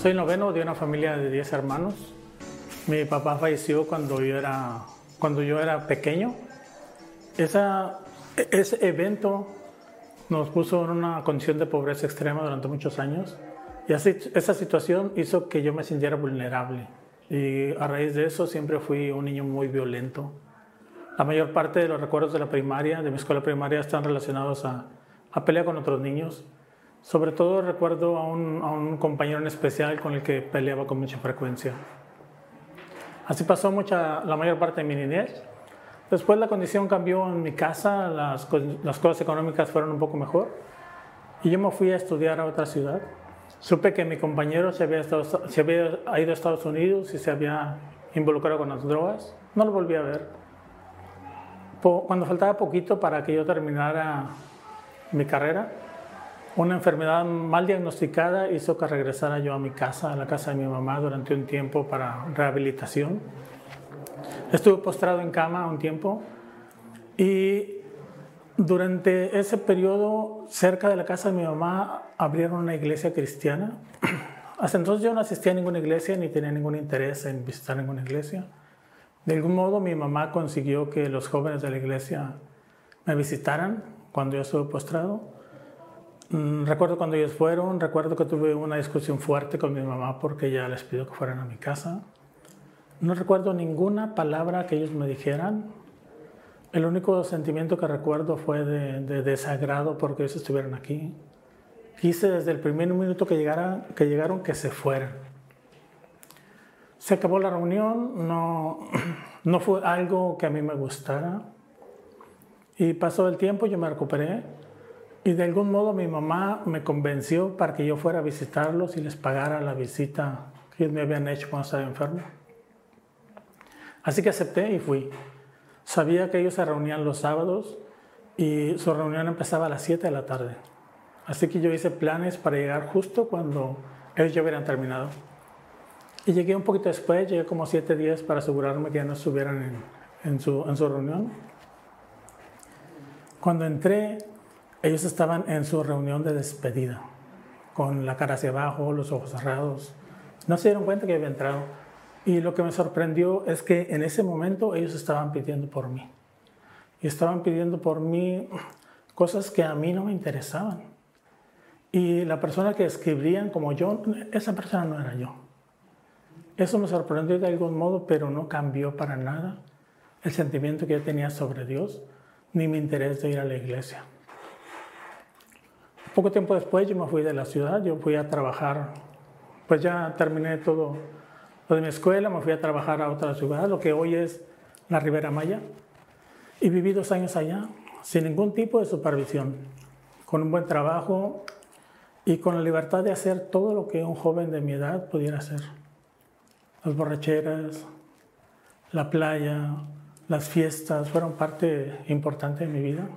Soy noveno de una familia de 10 hermanos. Mi papá falleció cuando yo era, cuando yo era pequeño. Esa, ese evento nos puso en una condición de pobreza extrema durante muchos años. Y así, esa situación hizo que yo me sintiera vulnerable. Y a raíz de eso siempre fui un niño muy violento. La mayor parte de los recuerdos de la primaria, de mi escuela primaria, están relacionados a, a pelear con otros niños. Sobre todo recuerdo a un, compañero especial con el que peleaba con mucha frecuencia. Así pasó mucha, la mayor parte de mi niñez. Después la condición cambió en mi casa, las, las cosas económicas fueron un poco mejor y yo me fui a estudiar a otra ciudad. Supe que mi compañero se había, estado, se había ido a Estados Unidos y se había involucrado con las drogas. No lo volví a ver. Cuando faltaba poquito para que yo terminara mi carrera, una enfermedad mal diagnosticada hizo que regresara yo a mi casa, a la casa de mi mamá, durante un tiempo para rehabilitación. Estuve postrado en cama un tiempo y durante ese periodo, cerca de la casa de mi mamá, abrieron una iglesia cristiana. Hasta entonces yo no asistía a ninguna iglesia ni tenía ningún interés en visitar ninguna iglesia. De algún modo mi mamá consiguió que los jóvenes de la iglesia me visitaran cuando yo estuve postrado. Mm, recuerdo cuando ellos fueron, recuerdo que tuve una discusión fuerte con mi mamá porque ella les pidió que fueran a mi casa. No recuerdo ninguna palabra que ellos me dijeran. El único sentimiento que recuerdo fue de, de desagrado porque ellos estuvieran aquí. Quise desde el primer minuto que, llegara, que llegaron que se fueran. Se acabó la reunión, no, no fue algo que a mí me gustara. Y pasó el tiempo, yo me recuperé y de algún modo mi mamá me convenció para que yo fuera a visitarlos y les pagara la visita que me habían hecho cuando estaba enfermo. Así que acepté y fui. Sabía que ellos se reunían los sábados y su reunión empezaba a las 7 de la tarde. Así que yo hice planes para llegar justo cuando ellos ya hubieran terminado. Y llegué un poquito después, llegué como 7 días para asegurarme que ya no estuvieran en su reunión. Cuando entré, ellos estaban en su reunión de despedida, con la cara hacia abajo, los ojos cerrados. No se dieron cuenta que había entrado. Y lo que me sorprendió es que en ese momento ellos estaban pidiendo por mí. Y estaban pidiendo por mí cosas que a mí no me interesaban. Y la persona que escribían como yo, esa persona no era yo. Eso me sorprendió de algún modo, pero no cambió para nada el sentimiento que yo tenía sobre Dios, ni mi interés de ir a la iglesia. Poco tiempo después yo me fui de la ciudad, yo fui a trabajar, pues ya terminé todo lo de mi escuela, me fui a trabajar a otra ciudad, lo que hoy es la Ribera Maya, y viví dos años allá, sin ningún tipo de supervisión, con un buen trabajo y con la libertad de hacer todo lo que un joven de mi edad pudiera hacer. Las borracheras, la playa, las fiestas fueron parte importante de mi vida.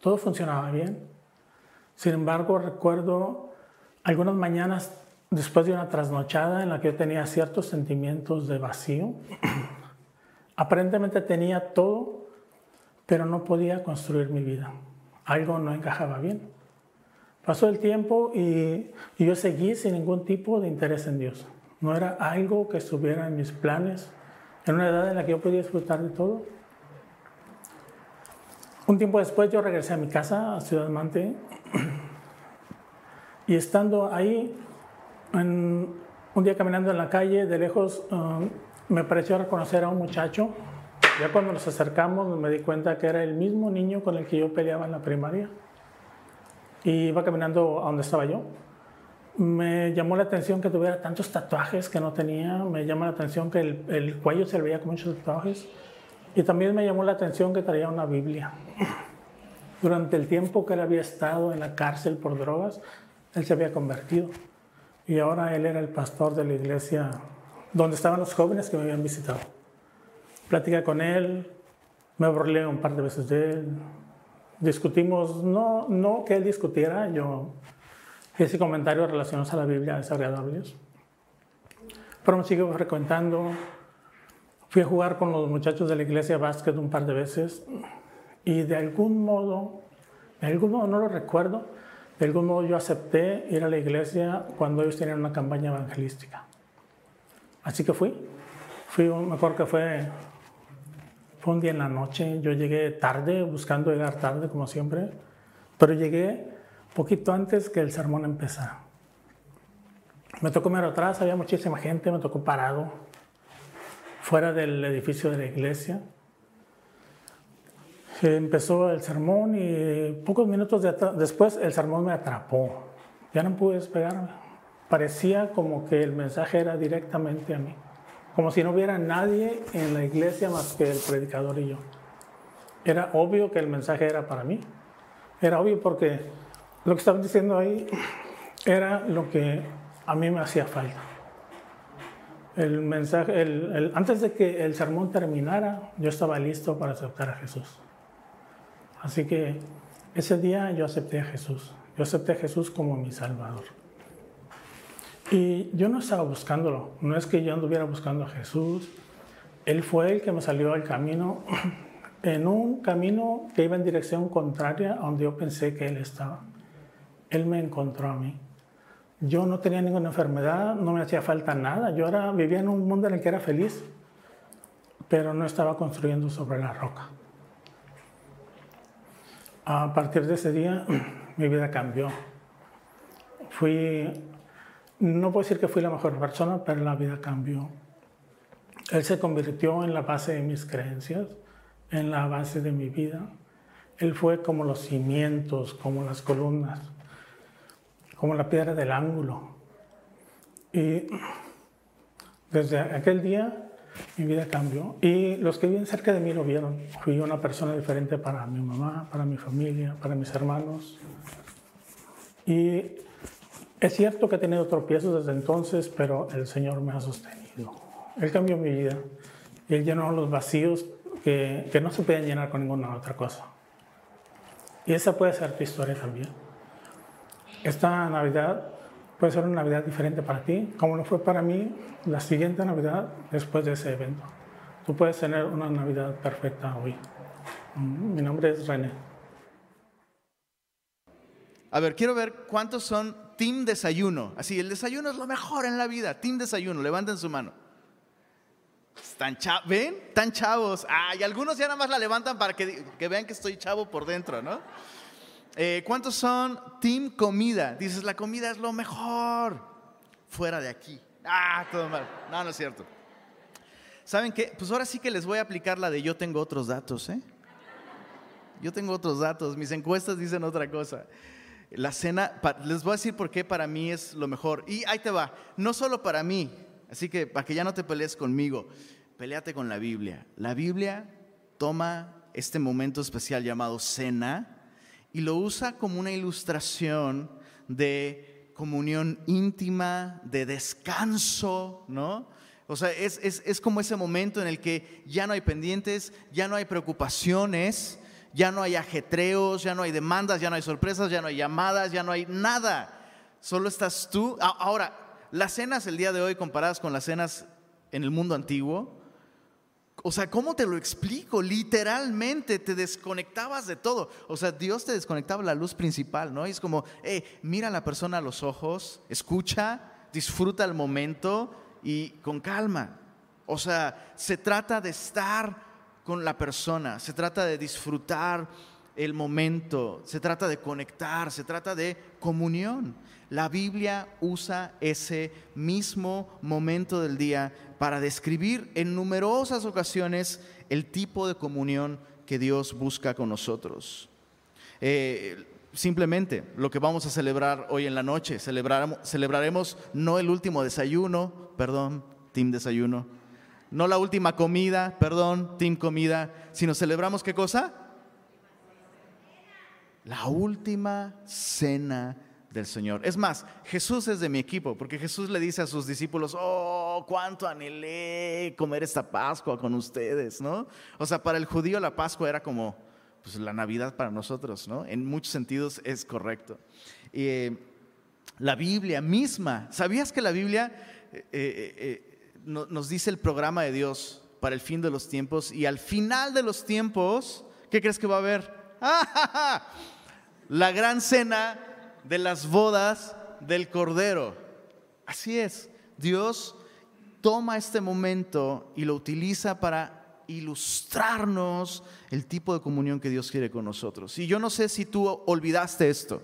Todo funcionaba bien. Sin embargo, recuerdo algunas mañanas después de una trasnochada en la que yo tenía ciertos sentimientos de vacío. Aparentemente tenía todo, pero no podía construir mi vida. Algo no encajaba bien. Pasó el tiempo y, yo seguí sin ningún tipo de interés en Dios. No era algo que estuviera en mis planes, en una edad en la que yo podía disfrutar de todo. Un tiempo después yo regresé a mi casa, a Ciudad Mante, y estando ahí, un día caminando en la calle, de lejos, um, me pareció reconocer a un muchacho. Ya cuando nos acercamos me di cuenta que era el mismo niño con el que yo peleaba en la primaria. Y iba caminando a donde estaba yo. Me llamó la atención que tuviera tantos tatuajes que no tenía. Me llamó la atención que el, el cuello se le veía con muchos tatuajes. Y también me llamó la atención que traía una Biblia. Durante el tiempo que él había estado en la cárcel por drogas, él se había convertido. Y ahora él era el pastor de la iglesia donde estaban los jóvenes que me habían visitado. Platicé con él, me burlé un par de veces de él. Discutimos, no, no que él discutiera, yo hice comentarios relacionados a la Biblia desagradables. Pero me sigo frecuentando, Fui a jugar con los muchachos de la iglesia básquet un par de veces y de algún modo, de algún modo no lo recuerdo, De algún modo yo acepté ir a la iglesia cuando ellos tenían una campaña evangelística. Así que fui. Fui, me acuerdo que fue, fue un día en la noche. Yo llegué tarde, buscando llegar tarde como siempre, pero llegué poquito antes que el sermón empezara. Me tocó mirar atrás, había muchísima gente, me tocó parado, fuera del edificio de la iglesia. Empezó el sermón y pocos minutos después el sermón me atrapó. Ya no pude despegarme. Parecía como que el mensaje era directamente a mí. Como si no hubiera nadie en la iglesia más que el predicador y yo. Era obvio que el mensaje era para mí. Era obvio porque lo que estaban diciendo ahí era lo que a mí me hacía falta. El mensaje, antes de que el sermón terminara, yo estaba listo para aceptar a Jesús. Así que ese día yo acepté a Jesús. Yo acepté a Jesús como mi Salvador. Y yo no estaba buscándolo. No es que yo anduviera buscando a Jesús. Él fue el que me salió al camino, en un camino que iba en dirección contraria a donde yo pensé que Él estaba. Él me encontró a mí. Yo no tenía ninguna enfermedad, no me hacía falta nada. Yo era, vivía en un mundo en el que era feliz, pero no estaba construyendo sobre la roca. A partir de ese día, mi vida cambió. Fui, no puedo decir que fui la mejor persona, pero la vida cambió. Él se convirtió en la base de mis creencias, en la base de mi vida. Él fue como los cimientos, como las columnas como la piedra del ángulo. Y desde aquel día mi vida cambió y los que viven cerca de mí lo vieron. Fui una persona diferente para mi mamá, para mi familia, para mis hermanos. Y es cierto que he tenido tropiezos desde entonces, pero el Señor me ha sostenido. Él cambió mi vida Él llenó los vacíos que, que no se pueden llenar con ninguna otra cosa. Y esa puede ser tu historia también. Esta Navidad puede ser una Navidad diferente para ti, como lo fue para mí la siguiente Navidad después de ese evento. Tú puedes tener una Navidad perfecta hoy. Mm, mi nombre es René. A ver, quiero ver cuántos son Team Desayuno. Así, el desayuno es lo mejor en la vida. Team Desayuno, levanten su mano. ¿Están ¿Ven? Están chavos. Ah, y algunos ya nada más la levantan para que, que vean que estoy chavo por dentro, ¿no? Eh, ¿Cuántos son Team Comida? Dices, la comida es lo mejor. Fuera de aquí. Ah, todo mal. No, no es cierto. ¿Saben qué? Pues ahora sí que les voy a aplicar la de yo tengo otros datos, ¿eh? Yo tengo otros datos. Mis encuestas dicen otra cosa. La cena, les voy a decir por qué para mí es lo mejor. Y ahí te va. No solo para mí. Así que para que ya no te pelees conmigo, peleate con la Biblia. La Biblia toma este momento especial llamado cena y lo usa como una ilustración de comunión íntima, de descanso, ¿no? O sea, es, es, como ese momento en el que ya no hay pendientes, ya no hay preocupaciones, ya no hay ajetreos, ya no hay demandas, ya no hay sorpresas, ya no hay llamadas, ya no hay nada. Solo estás tú. Ahora, las cenas el día de hoy comparadas con las cenas en el mundo antiguo, o sea, ¿cómo te lo explico? Literalmente te desconectabas de todo. O sea, Dios te desconectaba la luz principal, ¿no? Y es como, mira a la persona a los ojos, escucha, disfruta el momento y con calma. O sea, se trata de estar con la persona, se trata de disfrutar el momento, se trata de conectar, se trata de comunión. La Biblia usa ese mismo momento del día para describir en numerosas ocasiones el tipo de comunión que Dios busca con nosotros. Eh, simplemente lo que vamos a celebrar hoy en la noche, celebraremos, celebraremos no el último desayuno, perdón, team desayuno, no la última comida, perdón, team comida, sino celebramos qué cosa? La última cena del Señor. Es más, Jesús es de mi equipo, porque Jesús le dice a sus discípulos, oh, cuánto anhelé comer esta Pascua con ustedes, ¿no? O sea, para el judío la Pascua era como pues, la Navidad para nosotros, ¿no? En muchos sentidos es correcto. Eh, la Biblia misma, ¿sabías que la Biblia eh, eh, nos dice el programa de Dios para el fin de los tiempos y al final de los tiempos, ¿qué crees que va a haber? La gran cena de las bodas del Cordero. Así es, Dios toma este momento y lo utiliza para ilustrarnos el tipo de comunión que Dios quiere con nosotros. Y yo no sé si tú olvidaste esto,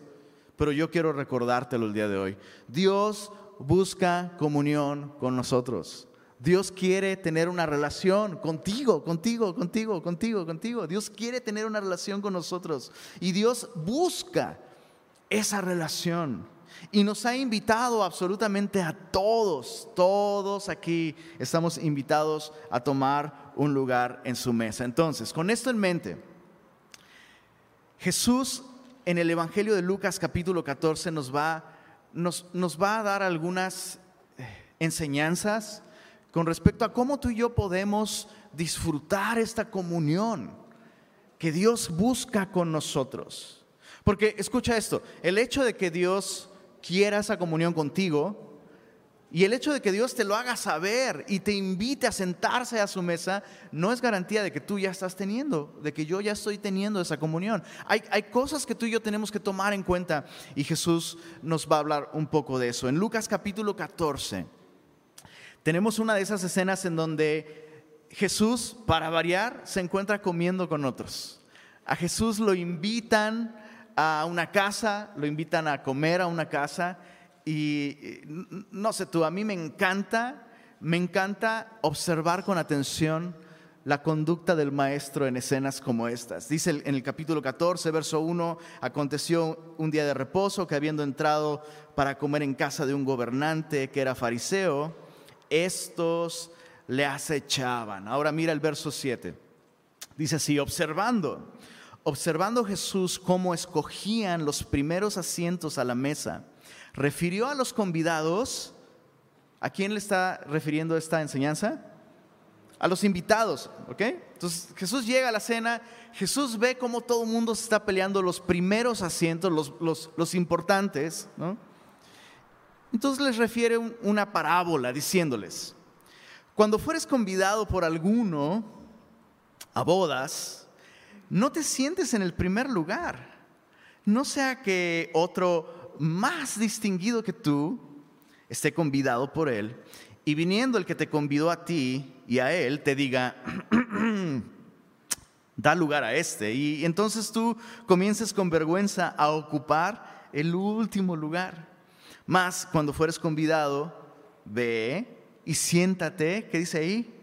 pero yo quiero recordártelo el día de hoy. Dios busca comunión con nosotros. Dios quiere tener una relación contigo, contigo, contigo, contigo, contigo. Dios quiere tener una relación con nosotros. Y Dios busca esa relación. Y nos ha invitado absolutamente a todos, todos aquí estamos invitados a tomar un lugar en su mesa. Entonces, con esto en mente, Jesús en el Evangelio de Lucas capítulo 14 nos va, nos, nos va a dar algunas eh, enseñanzas con respecto a cómo tú y yo podemos disfrutar esta comunión que Dios busca con nosotros. Porque escucha esto, el hecho de que Dios quiera esa comunión contigo y el hecho de que Dios te lo haga saber y te invite a sentarse a su mesa no es garantía de que tú ya estás teniendo, de que yo ya estoy teniendo esa comunión. Hay, hay cosas que tú y yo tenemos que tomar en cuenta y Jesús nos va a hablar un poco de eso. En Lucas capítulo 14 tenemos una de esas escenas en donde Jesús, para variar, se encuentra comiendo con otros. A Jesús lo invitan a una casa, lo invitan a comer a una casa y no sé tú, a mí me encanta, me encanta observar con atención la conducta del maestro en escenas como estas. Dice en el capítulo 14, verso 1, aconteció un día de reposo que habiendo entrado para comer en casa de un gobernante que era fariseo, estos le acechaban. Ahora mira el verso 7. Dice así, observando, observando Jesús cómo escogían los primeros asientos a la mesa, refirió a los convidados, ¿a quién le está refiriendo esta enseñanza? A los invitados, ¿ok? Entonces Jesús llega a la cena, Jesús ve cómo todo el mundo se está peleando los primeros asientos, los, los, los importantes, ¿no? Entonces les refiere una parábola diciéndoles, cuando fueres convidado por alguno a bodas, no te sientes en el primer lugar. No sea que otro más distinguido que tú esté convidado por él y viniendo el que te convidó a ti y a él te diga, da lugar a este. Y entonces tú comiences con vergüenza a ocupar el último lugar. Más cuando fueres convidado, ve y siéntate, ¿qué dice ahí?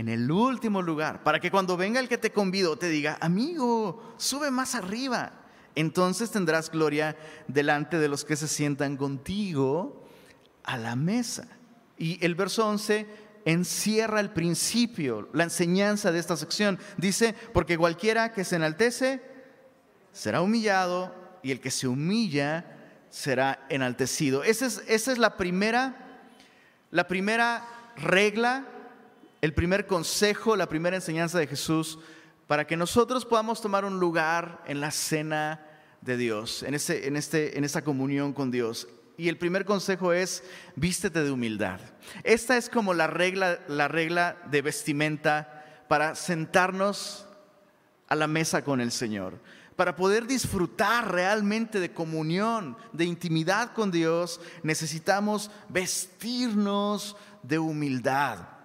En el último lugar, para que cuando venga el que te convido te diga, amigo, sube más arriba. Entonces tendrás gloria delante de los que se sientan contigo a la mesa. Y el verso 11 encierra el principio, la enseñanza de esta sección. Dice, porque cualquiera que se enaltece será humillado y el que se humilla será enaltecido. Esa es, esa es la primera, la primera regla, el primer consejo, la primera enseñanza de Jesús para que nosotros podamos tomar un lugar en la cena de Dios, en, ese, en, este, en esta comunión con Dios. Y el primer consejo es vístete de humildad. Esta es como la regla, la regla de vestimenta para sentarnos a la mesa con el Señor para poder disfrutar realmente de comunión, de intimidad con Dios, necesitamos vestirnos de humildad.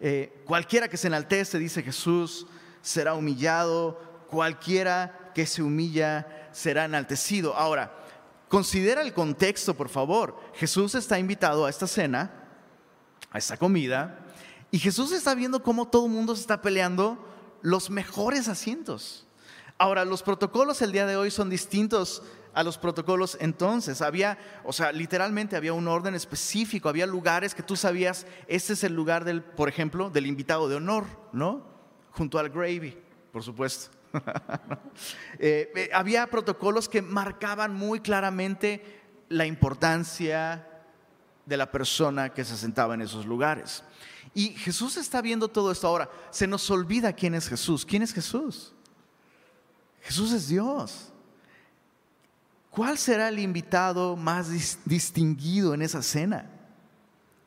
Eh, cualquiera que se enaltece, dice Jesús, será humillado, cualquiera que se humilla será enaltecido. Ahora, considera el contexto, por favor. Jesús está invitado a esta cena, a esta comida, y Jesús está viendo cómo todo el mundo se está peleando los mejores asientos. Ahora, los protocolos el día de hoy son distintos a los protocolos entonces. Había, o sea, literalmente había un orden específico, había lugares que tú sabías, este es el lugar del, por ejemplo, del invitado de honor, ¿no? Junto al gravy, por supuesto. Eh, eh, había protocolos que marcaban muy claramente la importancia de la persona que se sentaba en esos lugares. Y Jesús está viendo todo esto ahora. Se nos olvida quién es Jesús. ¿Quién es Jesús? Jesús es Dios. ¿Cuál será el invitado más distinguido en esa cena?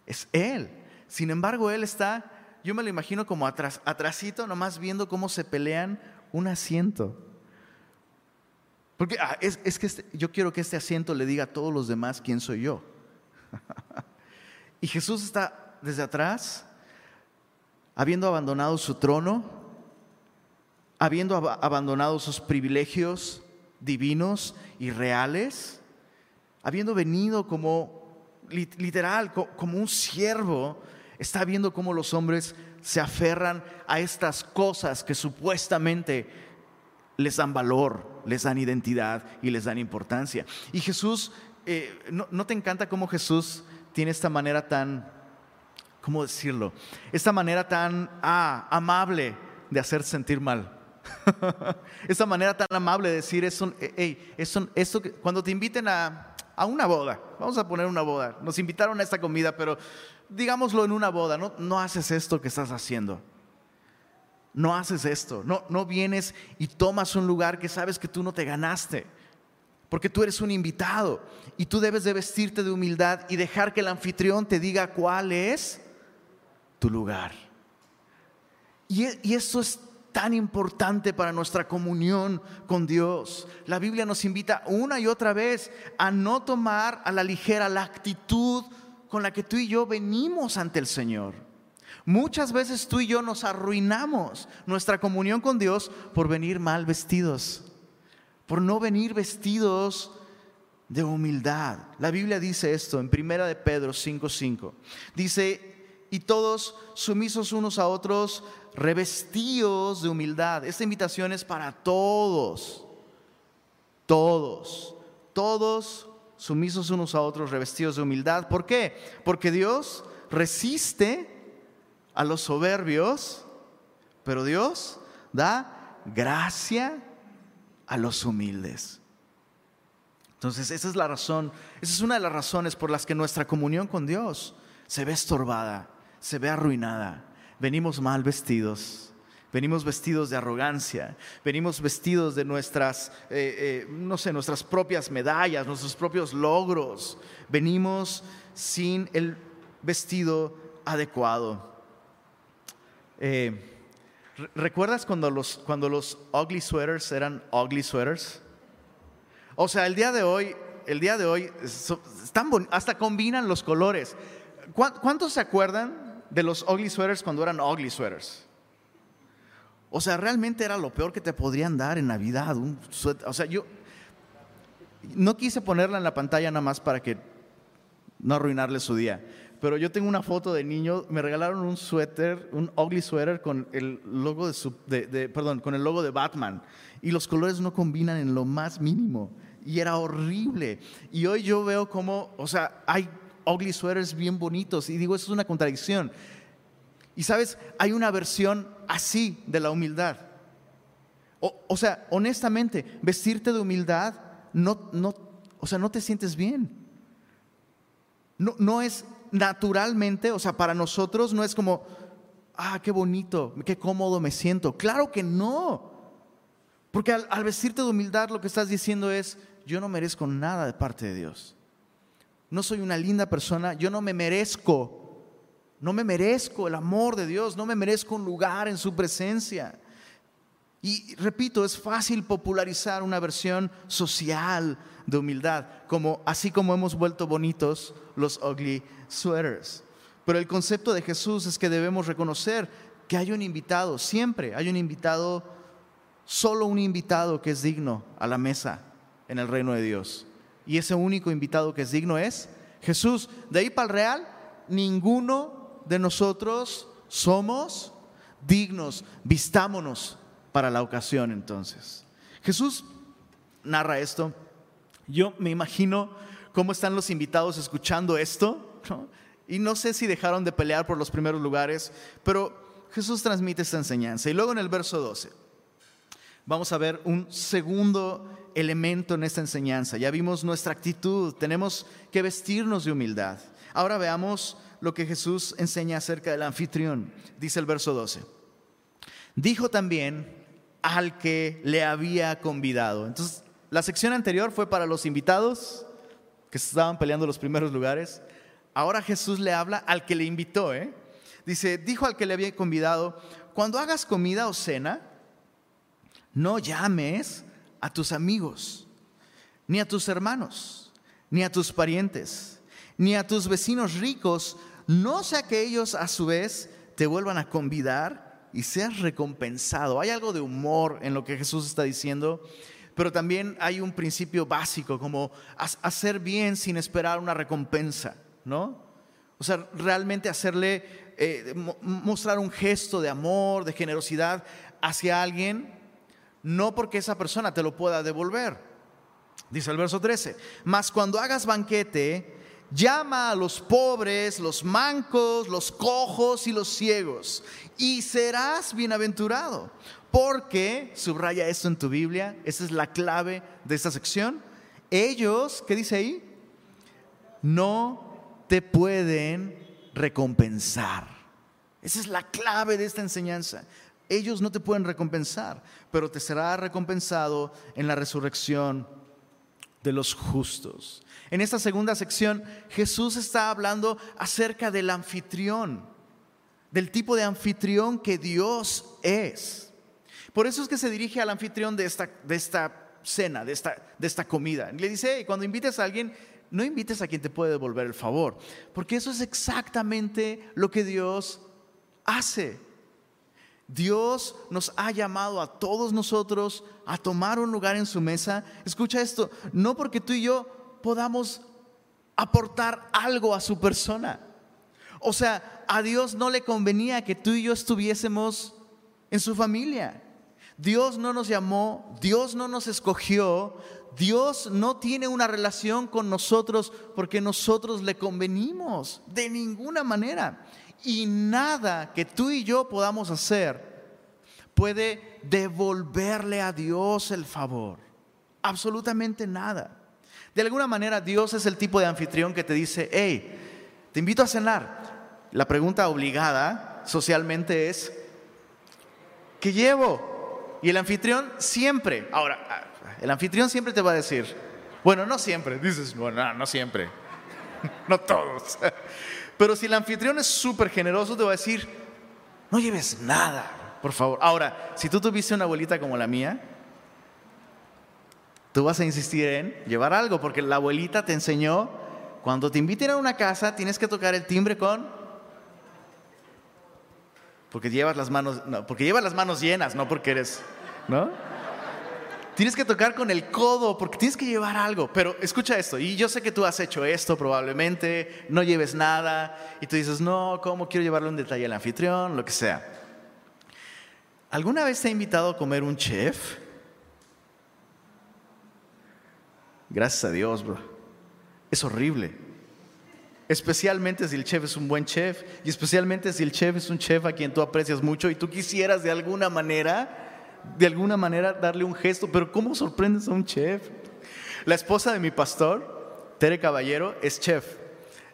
Es Él. Sin embargo, Él está, yo me lo imagino como atrás, atrasito, nomás viendo cómo se pelean un asiento. Porque ah, es, que este, yo quiero que este asiento le diga a todos los demás quién soy yo. y Jesús está desde atrás, habiendo abandonado su trono, habiendo abandonado sus privilegios divinos y reales, habiendo venido como literal, como un siervo, está viendo cómo los hombres se aferran a estas cosas que supuestamente les dan valor, les dan identidad y les dan importancia. Y Jesús, eh, ¿no, te encanta cómo Jesús tiene esta manera tan, ¿cómo decirlo? Esta manera tan ah, amable de hacer sentir mal. esta manera tan amable de decir, eso, hey, eso, esto, cuando te inviten a, a una boda, vamos a poner una boda, nos invitaron a esta comida, pero digámoslo en una boda, no, no haces esto que estás haciendo. No haces esto, no, no vienes y tomas un lugar que sabes que tú no te ganaste, porque tú eres un invitado y tú debes de vestirte de humildad y dejar que el anfitrión te diga cuál es tu lugar. Y, y esto es tan importante para nuestra comunión con Dios. La Biblia nos invita una y otra vez a no tomar a la ligera la actitud con la que tú y yo venimos ante el Señor. Muchas veces tú y yo nos arruinamos nuestra comunión con Dios por venir mal vestidos, por no venir vestidos de humildad. La Biblia dice esto en Primera de Pedro 5:5. Dice, "Y todos sumisos unos a otros, revestidos de humildad." Esta invitación es para todos. Todos. Todos sumisos unos a otros, revestidos de humildad. ¿Por qué? Porque Dios resiste a los soberbios, pero Dios da gracia a los humildes. Entonces, esa es la razón, esa es una de las razones por las que nuestra comunión con Dios se ve estorbada, se ve arruinada. Venimos mal vestidos, Venimos vestidos de arrogancia, venimos vestidos de nuestras, eh, eh, no sé, nuestras propias medallas, nuestros propios logros. Venimos sin el vestido adecuado. Eh, ¿Recuerdas cuando los, cuando los ugly sweaters eran ugly sweaters? O sea, el día de hoy, el día de hoy, están hasta combinan los colores. ¿Cuántos se acuerdan de los ugly sweaters cuando eran ugly sweaters? O sea, realmente era lo peor que te podrían dar en Navidad. O sea, yo no quise ponerla en la pantalla nada más para que no arruinarle su día. Pero yo tengo una foto de niño, me regalaron un suéter, un ugly sweater con el logo de, su, de, perdón, con el logo de Batman. Y los colores no combinan en lo más mínimo. Y era horrible. Y hoy yo veo como, o sea, hay ugly sweaters bien bonitos. Y digo, eso es una contradicción. Y sabes, hay una versión así de la humildad. O, sea, honestamente, vestirte de humildad no, no, o sea, no te sientes bien. No, no es naturalmente, o sea, para nosotros no es como, ah, qué bonito, qué cómodo me siento. Claro que no. Porque al vestirte de humildad lo que estás diciendo es, yo no merezco nada de parte de Dios. No soy una linda persona, yo no me merezco no me merezco el amor de Dios, no me merezco un lugar en su presencia. Y repito, es fácil popularizar una versión social de humildad, como así como hemos vuelto bonitos los ugly sweaters. Pero el concepto de Jesús es que debemos reconocer que hay un invitado, siempre hay un invitado, solo un invitado que es digno a la mesa en el reino de Dios. Y ese único invitado que es digno es Jesús. De ahí para el real, ninguno de nosotros somos dignos. Vistámonos para la ocasión entonces. Jesús narra esto. Yo me imagino cómo están los invitados escuchando esto. Y no sé si dejaron de pelear por los primeros lugares, pero Jesús transmite esta enseñanza. Y luego en el verso 12 vamos a ver un segundo elemento en esta enseñanza. Ya vimos nuestra actitud, tenemos que vestirnos de humildad. Ahora veamos lo que Jesús enseña acerca del anfitrión. Dice el verso 12. Dijo también al que le había convidado. Entonces, la sección anterior fue para los invitados que estaban peleando los primeros lugares. Ahora Jesús le habla al que le invitó. ¿eh? Dice, dijo al que le había convidado, cuando hagas comida o cena, no llames a tus amigos, ni a tus hermanos, ni a tus parientes, ni a tus vecinos ricos, no sea que ellos a su vez te vuelvan a convidar y seas recompensado. Hay algo de humor en lo que Jesús está diciendo, pero también hay un principio básico como hacer bien sin esperar una recompensa, ¿no? O sea, realmente hacerle, eh, mostrar un gesto de amor, de generosidad hacia alguien, no porque esa persona te lo pueda devolver. Dice el verso 13, mas cuando hagas banquete, llama a los pobres, los mancos, los cojos y los ciegos, y serás bienaventurado. Porque, subraya esto en tu Biblia, esa es la clave de esta sección, ellos, ¿qué dice ahí? No te pueden recompensar. Esa es la clave de esta enseñanza. Ellos no te pueden recompensar, pero te será recompensado en la resurrección de los justos. En esta segunda sección, Jesús está hablando acerca del anfitrión, del tipo de anfitrión que Dios es. Por eso es que se dirige al anfitrión de esta, de esta cena, de esta, de esta comida. Le dice, cuando invites a alguien, no invites a quien te puede devolver el favor, porque eso es exactamente lo que Dios hace. Dios nos ha llamado a todos nosotros a tomar un lugar en su mesa. Escucha esto, no porque tú y yo podamos aportar algo a su persona. O sea, a Dios no le convenía que tú y yo estuviésemos en su familia. Dios no nos llamó, Dios no nos escogió, Dios no tiene una relación con nosotros porque nosotros le convenimos, de ninguna manera. Y nada que tú y yo podamos hacer puede devolverle a Dios el favor. Absolutamente nada. De alguna manera Dios es el tipo de anfitrión que te dice, hey, te invito a cenar. La pregunta obligada socialmente es, ¿qué llevo? Y el anfitrión siempre, ahora, el anfitrión siempre te va a decir, bueno, no siempre, dices, bueno, no, no siempre, no todos. Pero si el anfitrión es súper generoso, te va a decir, no lleves nada, por favor. Ahora, si tú tuviste una abuelita como la mía, tú vas a insistir en llevar algo, porque la abuelita te enseñó, cuando te inviten a una casa, tienes que tocar el timbre con... Porque llevas las manos, no, porque llevas las manos llenas, no porque eres, ¿no? Tienes que tocar con el codo porque tienes que llevar algo. Pero escucha esto, y yo sé que tú has hecho esto probablemente, no lleves nada, y tú dices, no, ¿cómo quiero llevarle un detalle al anfitrión? Lo que sea. ¿Alguna vez te ha invitado a comer un chef? Gracias a Dios, bro. Es horrible. Especialmente si el chef es un buen chef y especialmente si el chef es un chef a quien tú aprecias mucho y tú quisieras de alguna manera, de alguna manera darle un gesto, pero ¿cómo sorprendes a un chef? La esposa de mi pastor, Tere Caballero, es chef.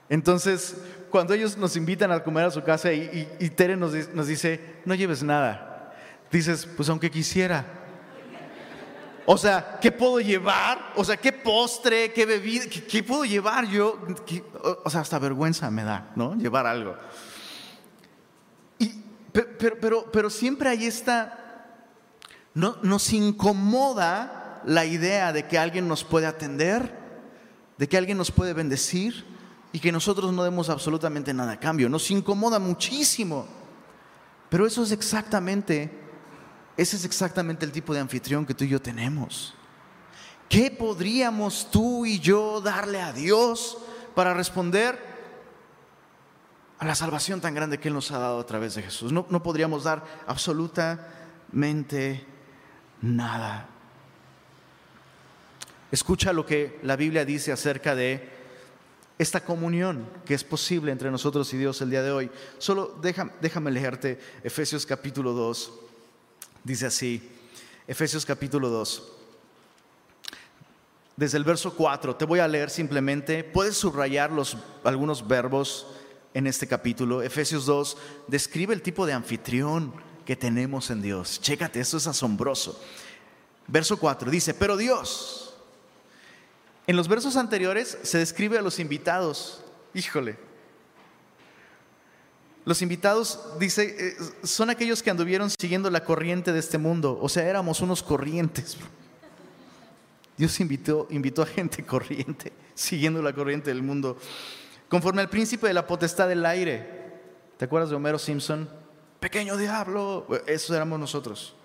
Entonces, cuando ellos nos invitan a comer a su casa y, Tere nos, nos dice, no lleves nada, dices, pues aunque quisiera, o sea, ¿qué puedo llevar? O sea, ¿qué postre, qué bebida, qué, puedo llevar yo? o sea, hasta vergüenza me da, ¿no? Llevar algo. Y, pero, pero, pero siempre hay esta, no, nos incomoda la idea de que alguien nos puede atender, de que alguien nos puede bendecir y que nosotros no demos absolutamente nada a cambio. Nos incomoda muchísimo. Pero eso es exactamente ese es exactamente el tipo de anfitrión que tú y yo tenemos. ¿Qué podríamos tú y yo darle a Dios para responder a la salvación tan grande que Él nos ha dado a través de Jesús? No, no podríamos dar absolutamente nada. Escucha lo que la Biblia dice acerca de esta comunión que es posible entre nosotros y Dios el día de hoy. Solo déjame, déjame leerte Efesios capítulo 2. Dice así, Efesios capítulo 2. Desde el verso 4, te voy a leer simplemente, puedes subrayar los, algunos verbos en este capítulo. Efesios 2 describe el tipo de anfitrión que tenemos en Dios. Chécate, esto es asombroso. Verso 4 dice, pero Dios. En los versos anteriores se describe a los invitados. Híjole, los invitados, dice, eh, son aquellos que anduvieron siguiendo la corriente de este mundo. O sea, éramos unos corrientes. Dios invitó, invitó a gente corriente, siguiendo la corriente del mundo, conforme al príncipe de la potestad del aire. ¿Te acuerdas de Homero Simpson? Pequeño diablo, esos éramos nosotros.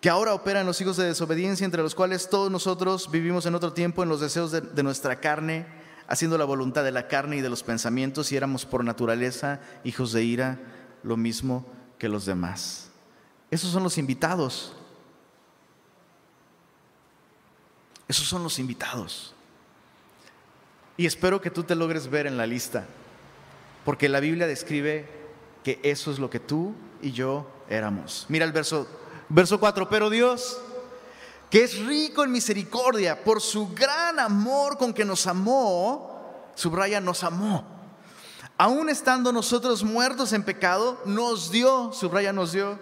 Que ahora operan los hijos de desobediencia, entre los cuales todos nosotros vivimos en otro tiempo en los deseos de, de nuestra carne, haciendo la voluntad de la carne y de los pensamientos, y éramos por naturaleza hijos de ira, lo mismo que los demás. Esos son los invitados Esos son los invitados. Y espero que tú te logres ver en la lista, porque la Biblia describe que eso es lo que tú y yo éramos. Mira el verso, verso 4, pero Dios, que es rico en misericordia, por su gran amor con que nos amó, subraya, nos amó. Aún estando nosotros muertos en pecado, nos dio, subraya, nos dio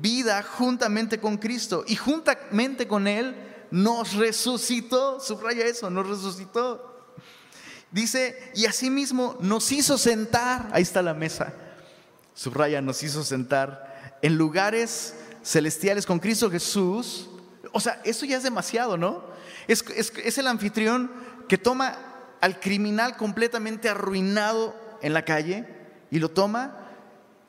vida juntamente con Cristo y juntamente con Él nos resucitó, subraya eso, nos resucitó. Dice, y asimismo nos hizo sentar, ahí está la mesa, subraya, nos hizo sentar en lugares celestiales con Cristo Jesús. O sea, eso ya es demasiado, ¿no? Es, el anfitrión que toma al criminal completamente arruinado en la calle y lo toma,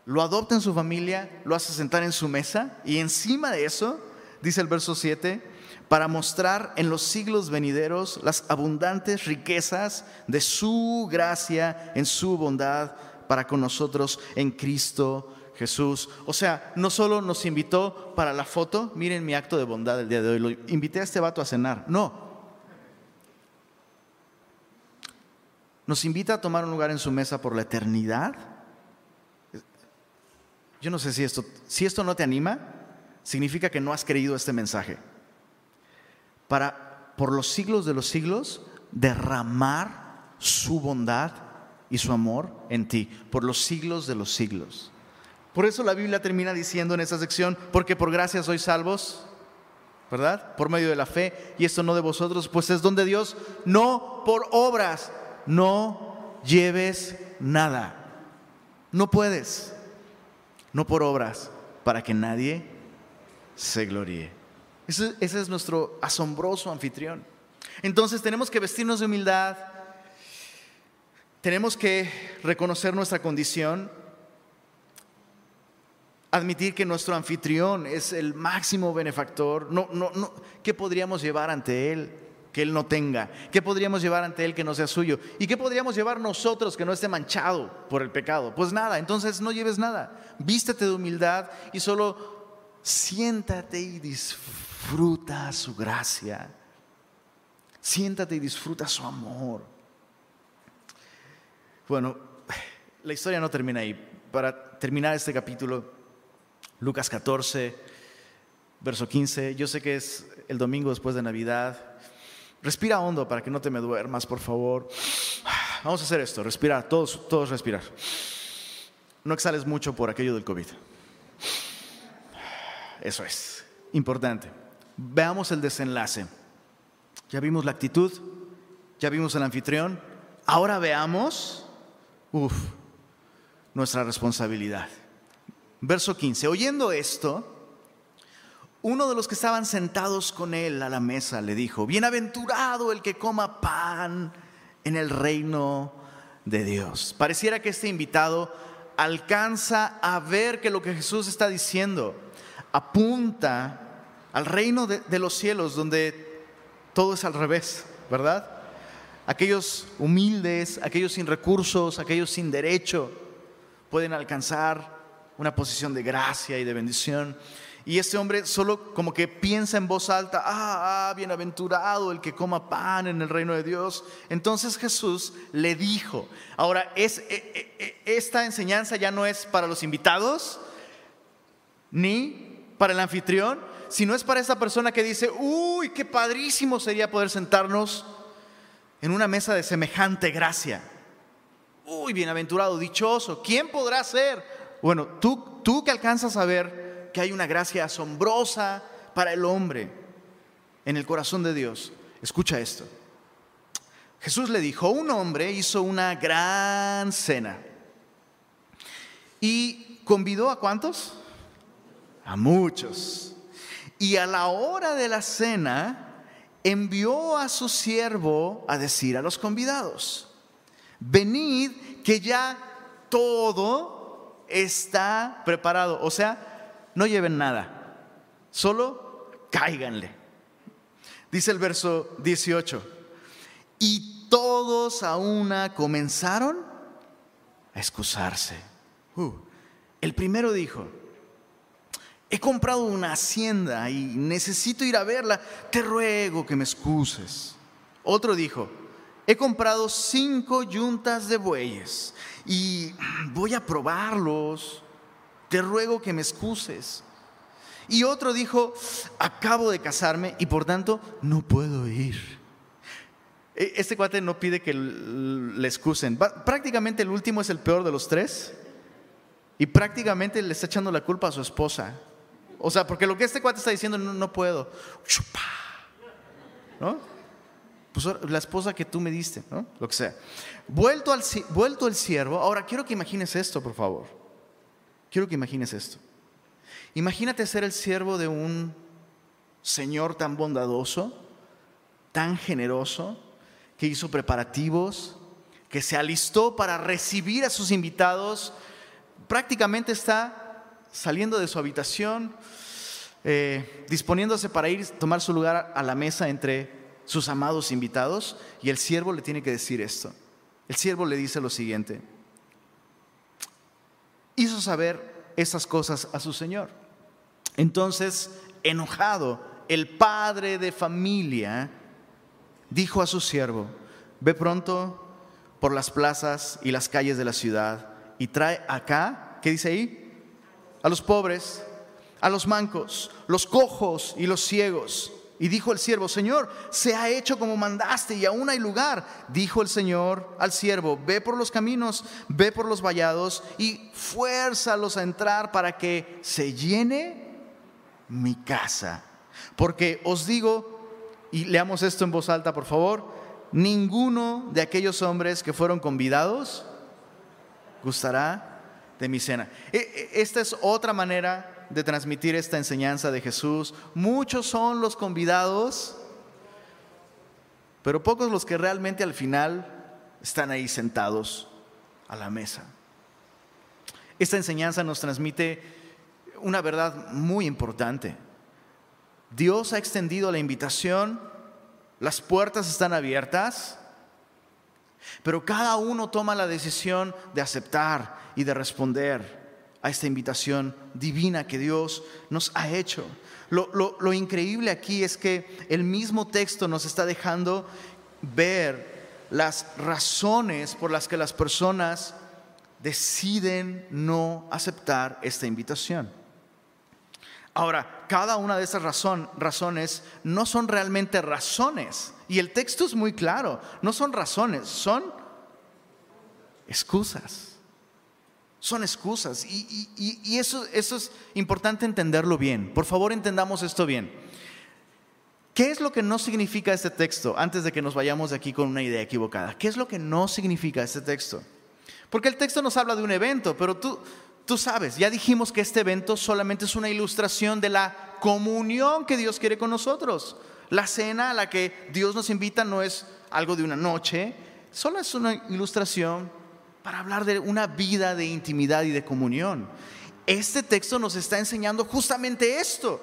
lo adopta en su familia, lo hace sentar en su mesa y encima de eso, dice el verso 7, para mostrar en los siglos venideros las abundantes riquezas de su gracia en su bondad para con nosotros en Cristo Jesús. O sea, no solo nos invitó para la foto, miren mi acto de bondad el día de hoy, lo invité a este vato a cenar, no. Nos invita a tomar un lugar en su mesa por la eternidad. Yo no sé si esto, si esto no te anima, significa que no has creído este mensaje para, por los siglos de los siglos, derramar su bondad y su amor en ti, por los siglos de los siglos. Por eso la Biblia termina diciendo en esta sección, porque por gracia sois salvos, ¿verdad? Por medio de la fe, y esto no de vosotros, pues es don de Dios, no por obras, no lleves nada. No puedes, no por obras, para que nadie se gloríe. Ese, es nuestro asombroso anfitrión. Entonces tenemos que vestirnos de humildad, tenemos que reconocer nuestra condición, admitir que nuestro anfitrión es el máximo benefactor. No, no, no. ¿Qué podríamos llevar ante Él que Él no tenga? ¿Qué podríamos llevar ante Él que no sea suyo? ¿Y qué podríamos llevar nosotros que no esté manchado por el pecado? Pues nada, entonces no lleves nada. Vístete de humildad y solo siéntate y disfruta su gracia. Siéntate y disfruta su amor. Bueno, la historia no termina ahí. Para terminar este capítulo, Lucas 14, verso 15, yo sé que es el domingo después de Navidad. Respira hondo para que no te me duermas, por favor. Vamos a hacer esto, respirar, todos, todos respirar. No exhales mucho por aquello del COVID. Eso es, importante. Veamos el desenlace. Ya vimos la actitud, ya vimos el anfitrión, ahora veamos, uff, nuestra responsabilidad. Verso 15, oyendo esto, uno de los que estaban sentados con él a la mesa le dijo, bienaventurado el que coma pan en el reino de Dios. Pareciera que este invitado alcanza a ver que lo que Jesús está diciendo apunta al reino de, los cielos donde todo es al revés, ¿verdad? Aquellos humildes, aquellos sin recursos, aquellos sin derecho, pueden alcanzar una posición de gracia y de bendición. Y este hombre solo como que piensa en voz alta, ah, ah, bienaventurado el que coma pan en el reino de Dios. Entonces Jesús le dijo, ahora, e, e, e, esta enseñanza ya no es para los invitados, ni para el anfitrión, si no es para esa persona que dice, uy, qué padrísimo sería poder sentarnos en una mesa de semejante gracia. Uy, bienaventurado, dichoso, ¿quién podrá ser? Bueno, tú, tú que alcanzas a ver que hay una gracia asombrosa para el hombre en el corazón de Dios, escucha esto. Jesús le dijo, un hombre hizo una gran cena y convidó a cuántos? A muchos. Y a la hora de la cena, envió a su siervo a decir a los convidados, venid que ya todo está preparado. O sea, no lleven nada, solo cáiganle. Dice el verso 18, y todos a una comenzaron a excusarse. Uh, el primero dijo, he comprado una hacienda y necesito ir a verla, te ruego que me excuses. Otro dijo, he comprado cinco yuntas de bueyes y voy a probarlos, te ruego que me excuses. Y otro dijo, acabo de casarme y por tanto no puedo ir. E, este cuate no pide que le excusen. Prácticamente el último es el peor de los tres. Y prácticamente le está echando la culpa a su esposa. O sea, porque lo que este cuate está diciendo, no, no puedo. ¿No? Pues la esposa que tú me diste, ¿no? Lo que sea. Vuelto, al, vuelto el siervo. Ahora, quiero que imagines esto, por favor. Quiero que imagines esto. Imagínate ser el siervo de un Señor tan bondadoso, tan generoso, que hizo preparativos, que se alistó para recibir a sus invitados. Prácticamente está saliendo de su habitación, eh, disponiéndose para ir a tomar su lugar a la mesa entre sus amados invitados, y el siervo le tiene que decir esto. El siervo le dice lo siguiente, hizo saber esas cosas a su señor. Entonces, enojado, el padre de familia dijo a su siervo, ve pronto por las plazas y las calles de la ciudad y trae acá, ¿qué dice ahí? A los pobres, a los mancos, los cojos y los ciegos. Y dijo el siervo, Señor, se ha hecho como mandaste y aún hay lugar. Dijo el Señor al siervo, ve por los caminos, ve por los vallados y fuérzalos a entrar para que se llene mi casa. Porque os digo, y leamos esto en voz alta, por favor, ninguno de aquellos hombres que fueron convidados gustará de mi cena. E, e, esta es otra manera de transmitir esta enseñanza de Jesús. Muchos son los convidados, pero pocos los que realmente al final están ahí sentados a la mesa. Esta enseñanza nos transmite una verdad muy importante. Dios ha extendido la invitación, las puertas están abiertas, pero cada uno toma la decisión de aceptar y de responder a esta invitación divina que Dios nos ha hecho. Lo, increíble aquí es que el mismo texto nos está dejando ver las razones por las que las personas deciden no aceptar esta invitación. Ahora, cada una de esas razones no son realmente razones. Y el texto es muy claro, no son razones, son excusas son excusas. Y, eso, eso es importante entenderlo bien. Por favor, entendamos esto bien. ¿Qué es lo que no significa este texto? Antes de que nos vayamos de aquí con una idea equivocada. ¿Qué es lo que no significa este texto? Porque el texto nos habla de un evento, pero tú, tú sabes, ya dijimos que este evento solamente es una ilustración de la comunión que Dios quiere con nosotros. La cena a la que Dios nos invita no es algo de una noche, solo es una ilustración para hablar de una vida de intimidad y de comunión. Este texto nos está enseñando justamente esto,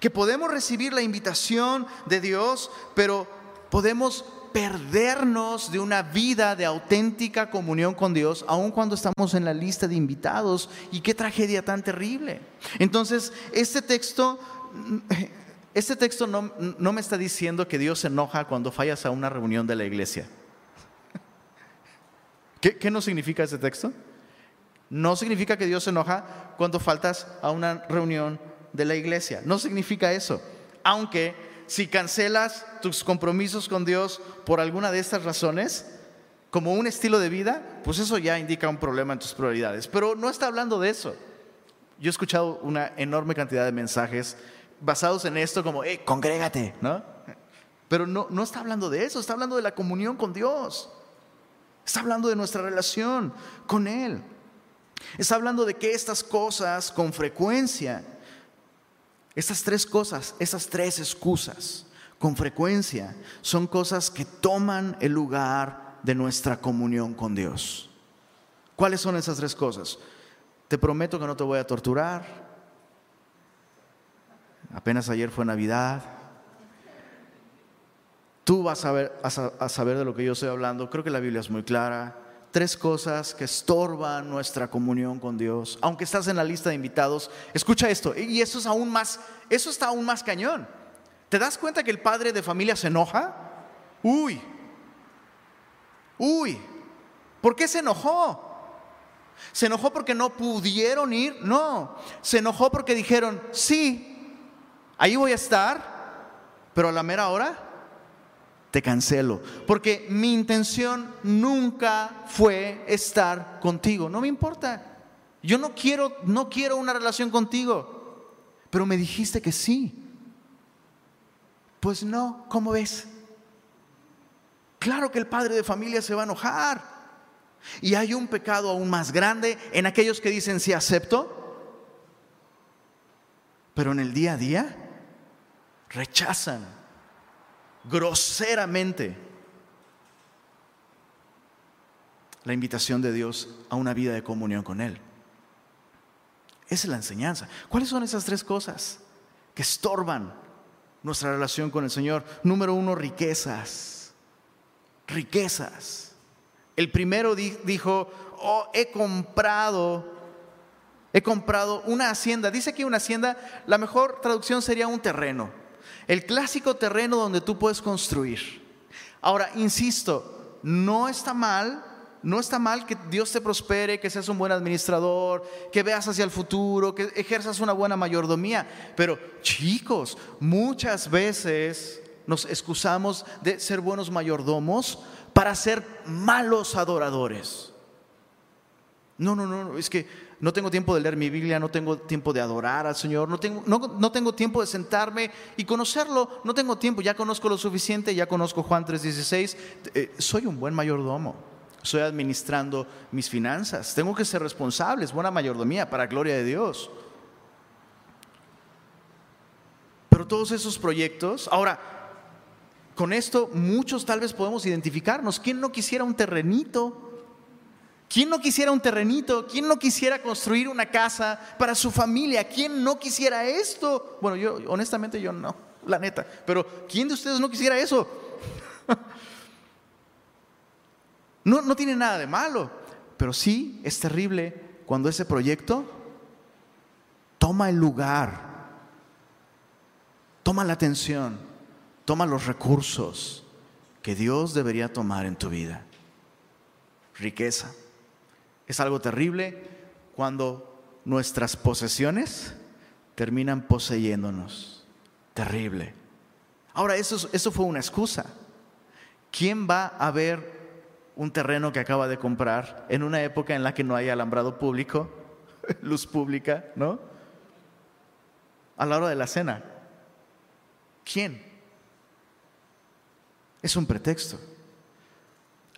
que podemos recibir la invitación de Dios, pero podemos perdernos de una vida de auténtica comunión con Dios, aun cuando estamos en la lista de invitados. Y qué tragedia tan terrible. Entonces, este texto, este texto no, no me está diciendo que Dios se enoja cuando fallas a una reunión de la iglesia. ¿Qué, no significa ese texto? No significa que Dios se enoja cuando faltas a una reunión de la iglesia. No significa eso. Aunque si cancelas tus compromisos con Dios por alguna de estas razones, como un estilo de vida, pues eso ya indica un problema en tus prioridades. Pero no está hablando de eso. Yo he escuchado una enorme cantidad de mensajes basados en esto como, eh, congrégate, ¿no? Pero no, no está hablando de eso, está hablando de la comunión con Dios. Está hablando de nuestra relación con Él. Está hablando de que estas cosas con frecuencia, estas tres cosas, estas tres excusas, con frecuencia, son cosas que toman el lugar de nuestra comunión con Dios. ¿Cuáles son esas tres cosas? Te prometo que no te voy a torturar. Apenas ayer fue Navidad. Tú vas a, ver, a, saber de lo que yo estoy hablando. Creo que la Biblia es muy clara. Tres cosas que estorban nuestra comunión con Dios. Aunque estás en la lista de invitados, escucha esto. Y eso es aún más, eso está aún más cañón. ¿Te das cuenta que el padre de familia se enoja? Uy, uy, ¿por qué se enojó? ¿Se enojó porque no pudieron ir? No, se enojó porque dijeron, sí, ahí voy a estar, pero a la mera hora te cancelo, porque mi intención nunca fue estar contigo, no me importa. Yo no quiero no quiero una relación contigo, pero me dijiste que sí. Pues no, ¿cómo ves? Claro que el padre de familia se va a enojar. Y hay un pecado aún más grande en aquellos que dicen sí acepto, pero en el día a día rechazan groseramente la invitación de Dios a una vida de comunión con Él. Esa es la enseñanza. ¿Cuáles son esas tres cosas que estorban nuestra relación con el Señor. Número uno, riquezas. Riquezas. El primero dijo, oh, he comprado, he comprado una hacienda. Dice que una hacienda, la mejor traducción sería un terreno. El clásico terreno donde tú puedes construir. Ahora, insisto, no está mal no está mal que Dios te prospere, que seas un buen administrador, que veas hacia el futuro, que ejerzas una buena mayordomía. Pero chicos, muchas veces nos excusamos de ser buenos mayordomos para ser malos adoradores. No, no, no, es que no tengo tiempo de leer mi Biblia, no tengo tiempo de adorar al Señor, no tengo, no, tengo tiempo de sentarme y conocerlo, no tengo tiempo, ya conozco lo suficiente, ya conozco Juan 3:16, eh, soy un buen mayordomo estoy administrando mis finanzas. Tengo que ser responsable, es buena mayordomía para gloria de Dios. Pero todos esos proyectos, ahora, con esto muchos tal vez podemos identificarnos. ¿Quién no quisiera un terrenito? ¿Quién no quisiera un terrenito? ¿Quién no quisiera construir una casa para su familia? ¿Quién no quisiera esto? Bueno, yo honestamente yo no, la neta. Pero ¿quién de ustedes no quisiera eso? No, tiene nada de malo, pero sí es terrible cuando ese proyecto toma el lugar, toma la atención, toma los recursos que Dios debería tomar en tu vida. Riqueza. Es algo terrible cuando nuestras posesiones terminan poseyéndonos. Terrible. Ahora, eso, eso fue una excusa. ¿Quién va a ver un terreno que acaba de comprar en una época en la que no hay alambrado público, luz pública, ¿no? A la hora de la cena. ¿Quién? Es un pretexto.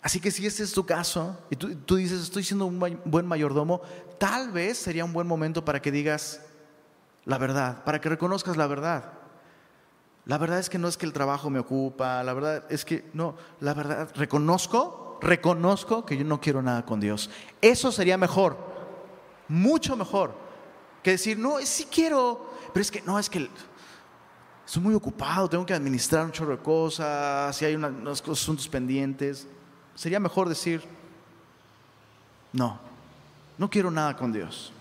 Así que si este es tu caso y tú, dices, estoy siendo un buen mayordomo, tal vez sería un buen momento para que digas la verdad, para que reconozcas la verdad. La verdad es que no es que el trabajo me ocupa, la verdad es que no, la verdad, reconozco reconozco que yo no quiero nada con Dios. Eso sería mejor, mucho mejor, que decir, no, sí quiero, pero es que no, es que estoy muy ocupado, tengo que administrar un chorro de cosas, si hay unos asuntos pendientes. Sería mejor decir, no, no quiero nada con Dios.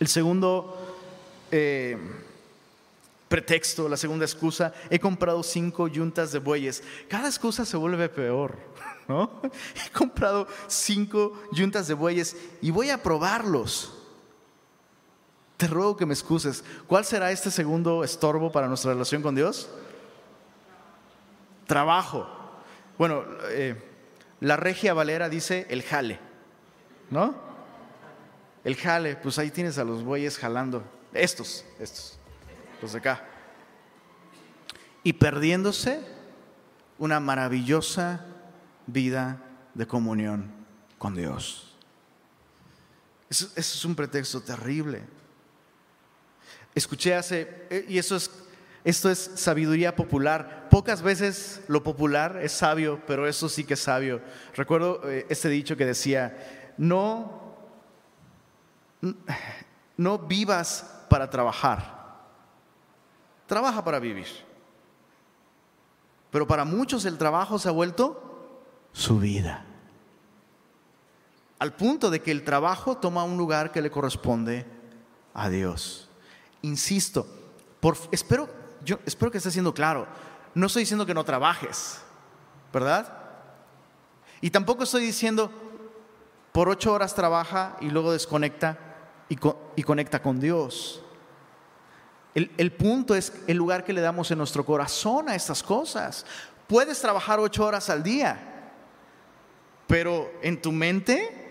El segundo eh, pretexto, la segunda excusa, he comprado cinco yuntas de bueyes. Cada excusa se vuelve peor. He comprado cinco yuntas de bueyes y voy a probarlos. Te ruego que me excuses. ¿Cuál será este segundo estorbo para nuestra relación con Dios? Trabajo. Bueno, eh, la regia valera dice el jale, ¿no? El jale, pues ahí tienes a los bueyes jalando. Estos, estos, los de acá. Y perdiéndose una maravillosa vida de comunión con Dios. Eso, es un pretexto terrible. Escuché hace, eh, y eso es, Esto es sabiduría popular. Pocas veces lo popular es sabio, pero eso sí que es sabio. Recuerdo eh, este dicho que decía, no, no vivas para trabajar, trabaja para vivir. Pero para muchos el trabajo se ha vuelto su vida. Al punto de que el trabajo toma un lugar que le corresponde a Dios. Insisto, por, espero, yo espero que esté siendo claro. No estoy diciendo que no trabajes, ¿verdad? Y tampoco estoy diciendo por ocho horas trabaja y luego desconecta y, y conecta con Dios. El, el, punto es el lugar que le damos en nuestro corazón a estas cosas. Puedes trabajar ocho horas al día, pero en tu mente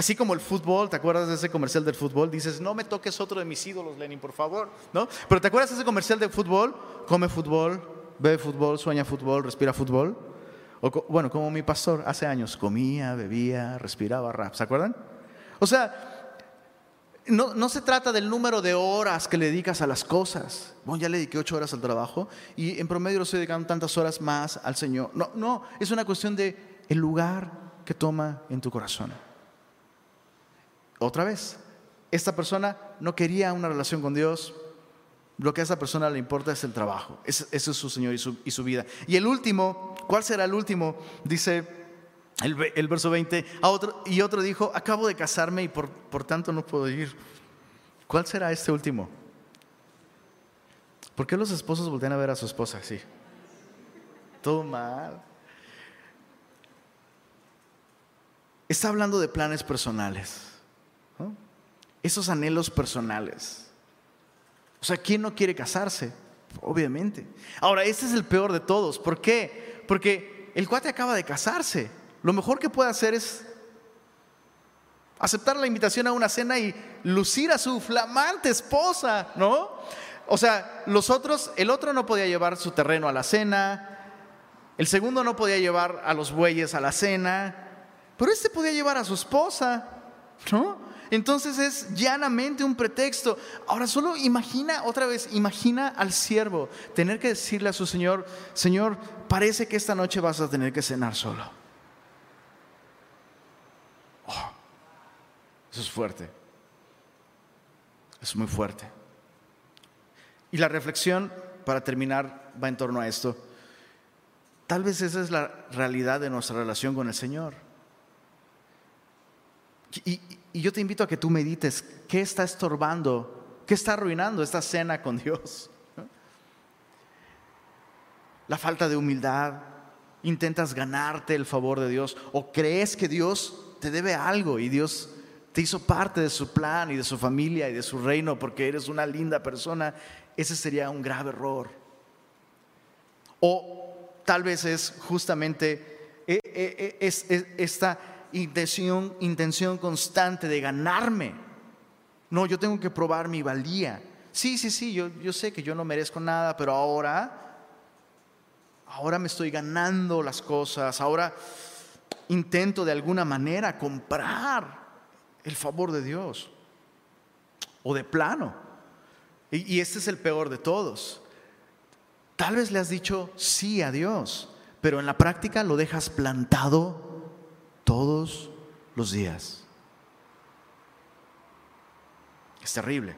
Así como el fútbol, ¿te acuerdas de ese comercial del fútbol? Dices, no me toques otro de mis ídolos, Lenin, por favor. ¿No? Pero ¿te acuerdas de ese comercial de fútbol? Come fútbol, bebe fútbol, sueña fútbol, respira fútbol. O, bueno, como mi pastor hace años, comía, bebía, respiraba rap, ¿se acuerdan? O sea, no, no, se trata del número de horas que le dedicas a las cosas. Bueno, ya le dediqué ocho horas al trabajo y en promedio lo estoy dedicando tantas horas más al Señor. No, no, es una cuestión de el lugar que toma en tu corazón. Otra vez, esta persona no quería una relación con Dios, lo que a esa persona le importa es el trabajo, ese, es su Señor y su, vida. Y el último, ¿cuál será el último? Dice el, verso 20, a otro, y otro dijo, acabo de casarme y por, por tanto no puedo ir. ¿Cuál será este último? ¿Por qué los esposos voltean a ver a su esposa así? Todo mal. Está hablando de planes personales esos anhelos personales. O sea, ¿quién no quiere casarse? Obviamente. Ahora, este es el peor de todos. ¿Por qué? Porque el cuate acaba de casarse. Lo mejor que puede hacer es aceptar la invitación a una cena y lucir a su flamante esposa, ¿no? O sea, los otros, el otro no podía llevar su terreno a la cena, el segundo no podía llevar a los bueyes a la cena, pero este podía llevar a su esposa, ¿no? Entonces es llanamente un pretexto. Ahora solo imagina, otra vez, imagina al siervo tener que decirle a su Señor, Señor, parece que esta noche vas a tener que cenar solo. Oh, eso es fuerte. Es muy fuerte. Y la reflexión, para terminar, va en torno a esto. Tal vez esa es la realidad de nuestra relación con el Señor. Y, y yo te invito a que tú medites qué está estorbando, qué está arruinando esta cena con Dios. La falta de humildad, intentas ganarte el favor de Dios o crees que Dios te debe algo y Dios te hizo parte de su plan y de su familia y de su reino porque eres una linda persona, ese sería un grave error. O tal vez es justamente eh, eh, eh, esta intención, intención constante de ganarme. No, yo tengo que probar mi valía. Sí, sí, sí, yo, yo sé que yo no merezco nada, pero ahora, ahora me estoy ganando las cosas, ahora intento de alguna manera comprar el favor de Dios. O de plano. Y, y este es el peor de todos. Tal vez le has dicho sí a Dios, pero en la práctica lo dejas plantado todos los días. Es terrible.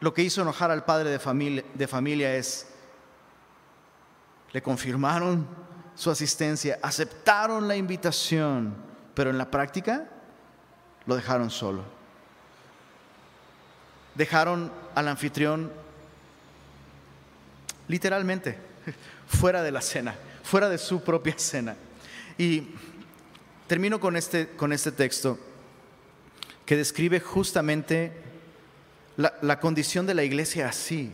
Lo que hizo enojar al padre de familia, de familia es, le confirmaron su asistencia, aceptaron la invitación, pero en la práctica lo dejaron solo. Dejaron al anfitrión literalmente fuera de la cena, fuera de su propia cena. Y termino con este, con este texto que describe justamente la, condición de la iglesia así.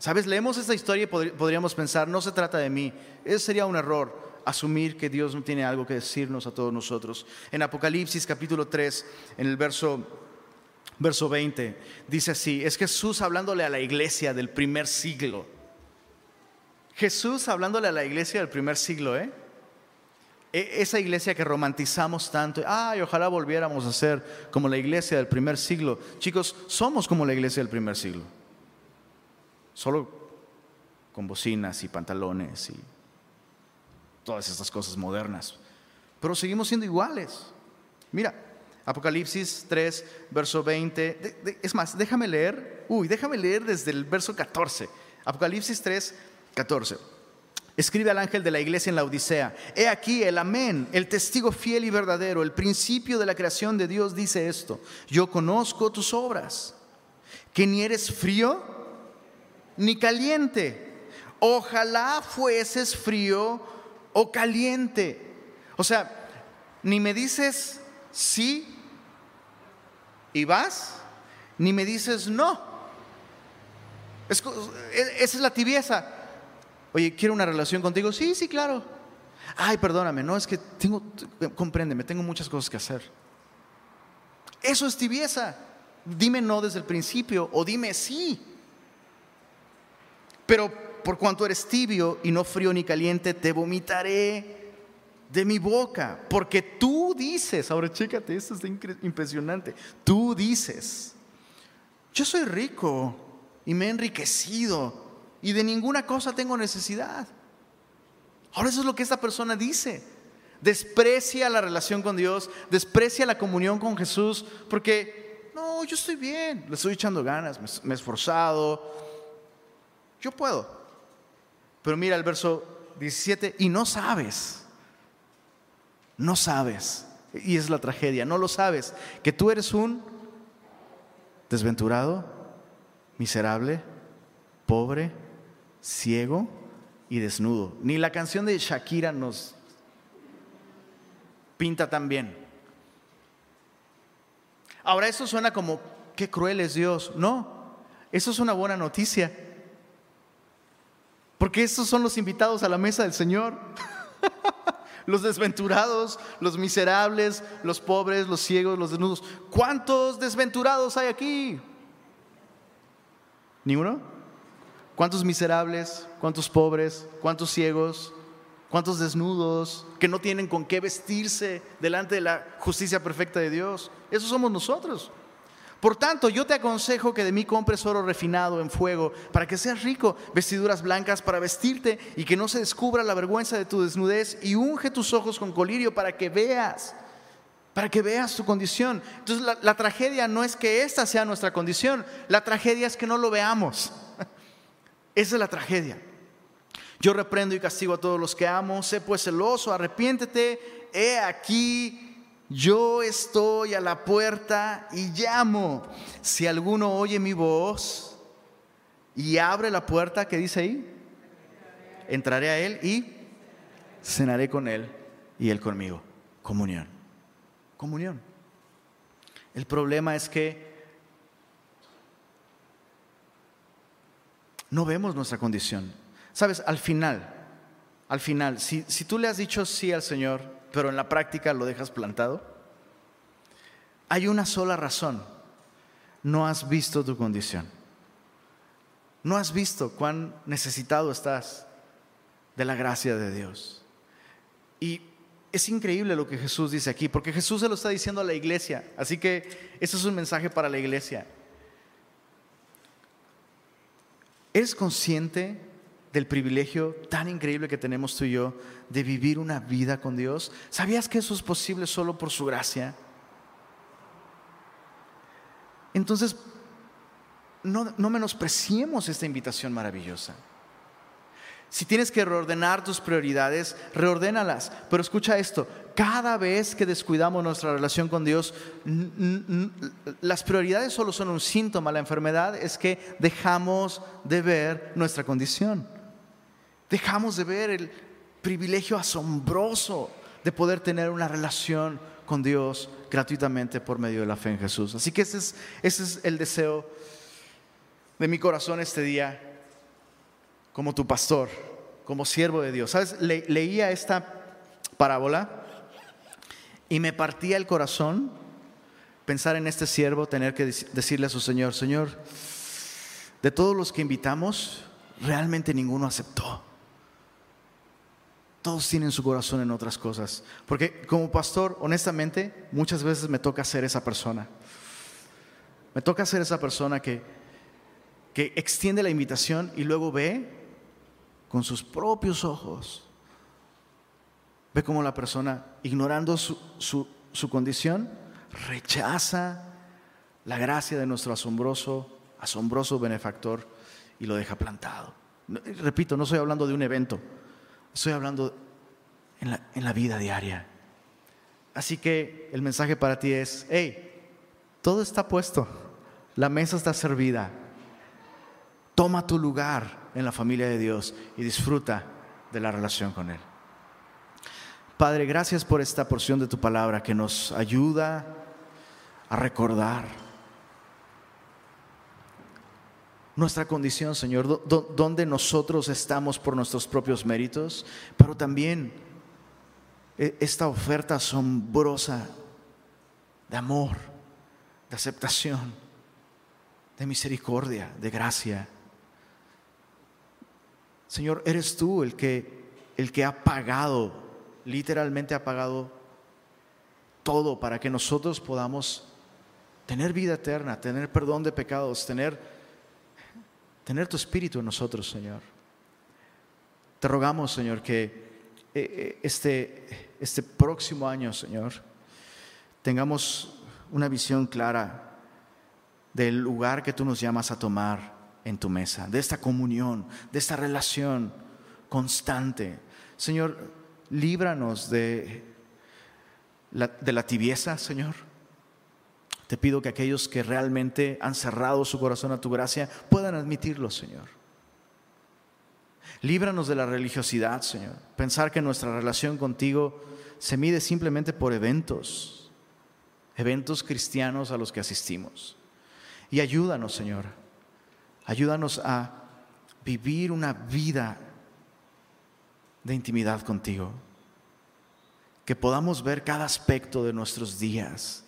¿Sabes? Leemos esta historia y podríamos pensar, no se trata de mí. Ese sería un error, asumir que Dios no tiene algo que decirnos a todos nosotros. En Apocalipsis capítulo 3, en el verso, verso 20, dice así, es Jesús hablándole a la iglesia del primer siglo. Jesús hablándole a la iglesia del primer siglo, ¿eh? E, esa iglesia que romantizamos tanto, ay, ojalá volviéramos a ser como la iglesia del primer siglo. Chicos, somos como la iglesia del primer siglo. solo con bocinas y pantalones y todas estas cosas modernas. Pero seguimos siendo iguales. Mira, Apocalipsis 3, verso 20. es más, déjame leer. Uy, déjame leer desde el verso 14. Apocalipsis 3, 14. Escribe al ángel de la iglesia en la Odisea. He aquí el amén, el testigo fiel y verdadero, el principio de la creación de Dios dice esto. Yo conozco tus obras, que ni eres frío ni caliente. Ojalá fueses frío o caliente. O sea, ni me dices sí y vas, ni me dices no. E, esa es la tibieza. Oye, quiero una relación contigo. Sí, sí, claro. Ay, perdóname, no, es que tengo, compréndeme, tengo muchas cosas que hacer. Eso es tibieza. Dime no desde el principio o dime sí. Pero por cuanto eres tibio y no frío ni caliente, te vomitaré de mi boca, porque tú dices, ahora chécate, esto es impresionante, tú dices, yo soy rico y me he enriquecido y de ninguna cosa tengo necesidad. Ahora eso es lo que esta persona dice. Desprecia la relación con Dios, desprecia la comunión con Jesús, porque no, yo estoy bien, le estoy echando ganas, me he esforzado, yo puedo. Pero mira el verso 17, y no sabes no sabes, y es la tragedia, no lo sabes, que tú eres un desventurado, miserable, pobre, ciego y desnudo. Ni la canción de Shakira nos pinta tan bien. Ahora eso suena como, qué cruel es Dios. No, eso es una buena noticia. Porque estos son los invitados a la mesa del Señor. los desventurados, los miserables, los pobres, los ciegos, los desnudos. ¿Cuántos desventurados hay aquí? ¿Ni uno? ¿Cuántos miserables? ¿Cuántos pobres? ¿Cuántos ciegos? ¿Cuántos desnudos que no tienen con qué vestirse delante de la justicia perfecta de Dios? Esos somos nosotros. Por tanto, yo te aconsejo que de mí compres oro refinado en fuego, para que seas rico, vestiduras blancas para vestirte y que no se descubra la vergüenza de tu desnudez, y unge tus ojos con colirio para que veas, para que veas tu condición. Entonces, la, la tragedia no es que esta sea nuestra condición, la tragedia es que no lo veamos. Esa es la tragedia. Yo reprendo y castigo a todos los que amo, sé pues celoso, arrepiéntete, he aquí yo estoy a la puerta y llamo. Si alguno oye mi voz y abre la puerta, ¿qué dice ahí? Entraré a él y cenaré con él y él conmigo. Comunión. Comunión. El problema es que no vemos nuestra condición. Sabes, al final, al final, si, si tú le has dicho sí al Señor, pero en la práctica lo dejas plantado? Hay una sola razón. No has visto tu condición. No has visto cuán necesitado estás de la gracia de Dios. Y es increíble lo que Jesús dice aquí, porque Jesús se lo está diciendo a la iglesia. Así que eso es un mensaje para la iglesia. ¿Eres consciente del privilegio tan increíble que tenemos tú y yo de vivir una vida con Dios? ¿Sabías que eso es posible solo por su gracia? Entonces, no, no menospreciemos esta invitación maravillosa. Si tienes que reordenar tus prioridades, reordénalas. Pero escucha esto, cada vez que descuidamos nuestra relación con Dios, las prioridades solo son un síntoma. La enfermedad es que dejamos de ver nuestra condición. Dejamos de ver el privilegio asombroso de poder tener una relación con Dios gratuitamente por medio de la fe en Jesús. Así que ese es, el deseo de mi corazón este día como tu pastor, como siervo de Dios. ¿Sabes? leía esta parábola y me partía el corazón pensar en este siervo, tener que decirle a su Señor, Señor, de todos los que invitamos, realmente ninguno aceptó. Todos tienen su corazón en otras cosas. Porque como pastor, honestamente, muchas veces me toca ser esa persona. Me toca ser esa persona que, que extiende la invitación y luego ve con sus propios ojos. Ve cómo la persona, ignorando su, su condición, rechaza la gracia de nuestro asombroso, asombroso benefactor y lo deja plantado. Repito, no estoy hablando de un evento, estoy hablando en la, en la vida diaria. Así que el mensaje para ti es, hey, todo está puesto, la mesa está servida, toma tu lugar en la familia de Dios y disfruta de la relación con Él. Padre, gracias por esta porción de tu palabra que nos ayuda a recordar nuestra condición, Señor, donde nosotros estamos por nuestros propios méritos, pero también e, esta oferta asombrosa de amor, de aceptación, de misericordia, de gracia. Señor, eres tú el que, el que ha pagado, literalmente ha pagado todo para que nosotros podamos tener vida eterna, tener perdón de pecados, tener, tener tu espíritu en nosotros, Señor. Te rogamos, Señor, que eh, eh, este, este próximo año, Señor, tengamos una visión clara del lugar que tú nos llamas a tomar en tu mesa, de esta comunión, de esta relación constante. Señor, líbranos de la, tibieza, Señor. Te pido que aquellos que realmente han cerrado su corazón a tu gracia puedan admitirlo, Señor. Líbranos de la religiosidad, Señor. Pensar que nuestra relación contigo se mide simplemente por eventos, eventos cristianos a los que asistimos. Y ayúdanos, Señor. Ayúdanos a vivir una vida de intimidad contigo. Que podamos ver cada aspecto de nuestros días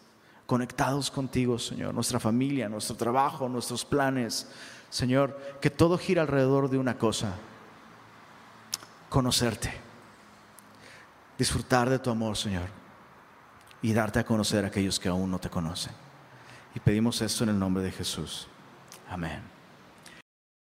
conectados contigo, Señor. Nuestra familia, nuestro trabajo, nuestros planes. Señor, que todo gira alrededor de una cosa conocerte, disfrutar de tu amor, Señor, y darte a conocer a aquellos que aún no te conocen. Y pedimos esto en el nombre de Jesús. Amén.